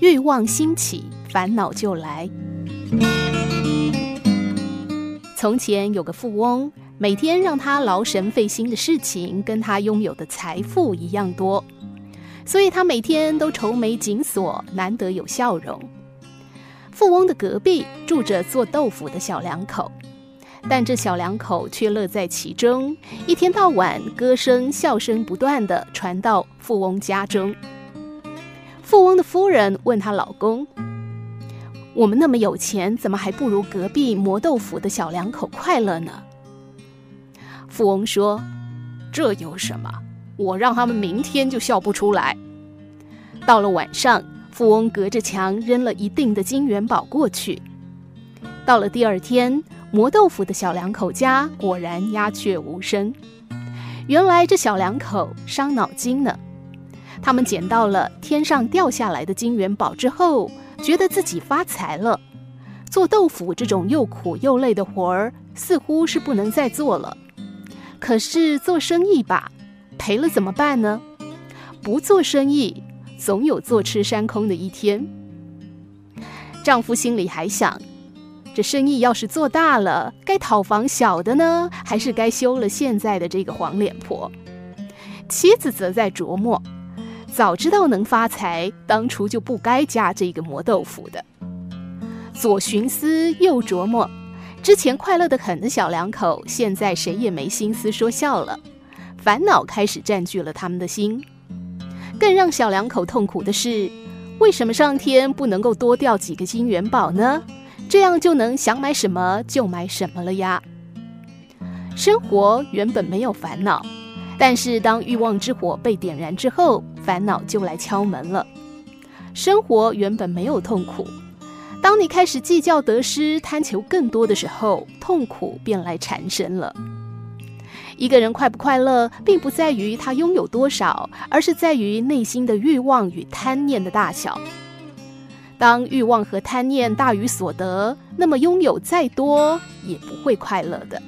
欲望兴起，烦恼就来。从前有个富翁，每天让他劳神费心的事情，跟他拥有的财富一样多，所以他每天都愁眉紧锁，难得有笑容。富翁的隔壁住着做豆腐的小两口，但这小两口却乐在其中，一天到晚歌声、笑声不断的传到富翁家中。富翁的夫人问她老公：“我们那么有钱，怎么还不如隔壁磨豆腐的小两口快乐呢？”富翁说：“这有什么？我让他们明天就笑不出来。”到了晚上。富翁隔着墙扔了一錠的金元宝过去。到了第二天，磨豆腐的小两口家果然鸦雀无声。原来这小两口伤脑筋呢。他们捡到了天上掉下来的金元宝之后，觉得自己发财了。做豆腐这种又苦又累的活儿，似乎是不能再做了。可是做生意吧，赔了怎么办呢？不做生意。总有坐吃山空的一天。丈夫心里还想：这生意要是做大了，该讨房小的呢，还是该休了现在的这个黄脸婆？妻子则在琢磨：早知道能发财，当初就不该嫁这个磨豆腐的。左寻思右琢磨，之前快乐得很的小两口，现在谁也没心思说笑了，烦恼开始占据了他们的心。更让小两口痛苦的是，为什么上天不能够多掉几个金元宝呢？这样就能想买什么就买什么了呀。生活原本没有烦恼，但是当欲望之火被点燃之后，烦恼就来敲门了。生活原本没有痛苦，当你开始计较得失、贪求更多的时候，痛苦便来缠身了。一个人快不快乐，并不在于他拥有多少，而是在于内心的欲望与贪念的大小。当欲望和贪念大于所得，那么拥有再多也不会快乐的。